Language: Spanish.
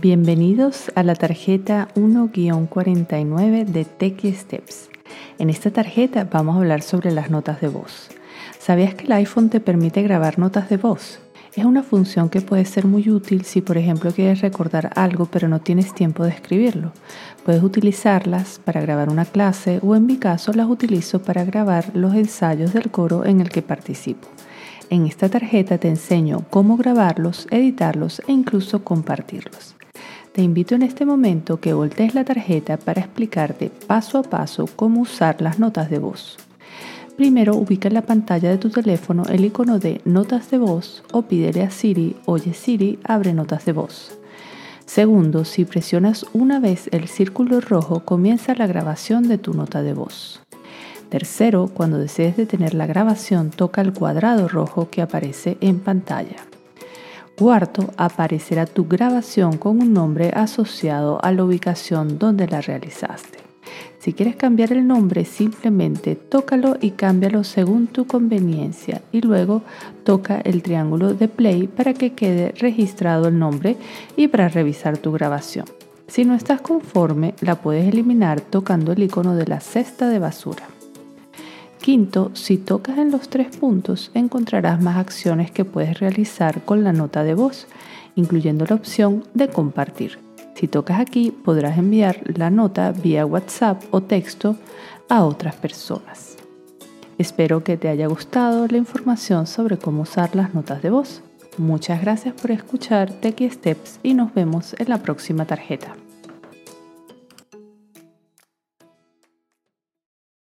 Bienvenidos a la tarjeta 1-49 de Techie Steps. En esta tarjeta vamos a hablar sobre las notas de voz. ¿Sabías que el iPhone te permite grabar notas de voz? Es una función que puede ser muy útil si por ejemplo quieres recordar algo pero no tienes tiempo de escribirlo. Puedes utilizarlas para grabar una clase o en mi caso las utilizo para grabar los ensayos del coro en el que participo. En esta tarjeta te enseño cómo grabarlos, editarlos e incluso compartirlos. Te invito en este momento que voltees la tarjeta para explicarte paso a paso cómo usar las notas de voz. Primero ubica en la pantalla de tu teléfono el icono de notas de voz o pídele a Siri, oye Siri, abre notas de voz. Segundo, si presionas una vez el círculo rojo, comienza la grabación de tu nota de voz. Tercero, cuando desees detener la grabación, toca el cuadrado rojo que aparece en pantalla. Cuarto, aparecerá tu grabación con un nombre asociado a la ubicación donde la realizaste. Si quieres cambiar el nombre, simplemente tócalo y cámbialo según tu conveniencia y luego toca el triángulo de play para que quede registrado el nombre y para revisar tu grabación. Si no estás conforme, la puedes eliminar tocando el icono de la cesta de basura. Quinto, si tocas en los tres puntos encontrarás más acciones que puedes realizar con la nota de voz, incluyendo la opción de compartir. Si tocas aquí podrás enviar la nota vía WhatsApp o texto a otras personas. Espero que te haya gustado la información sobre cómo usar las notas de voz. Muchas gracias por escuchar Techie Steps y nos vemos en la próxima tarjeta.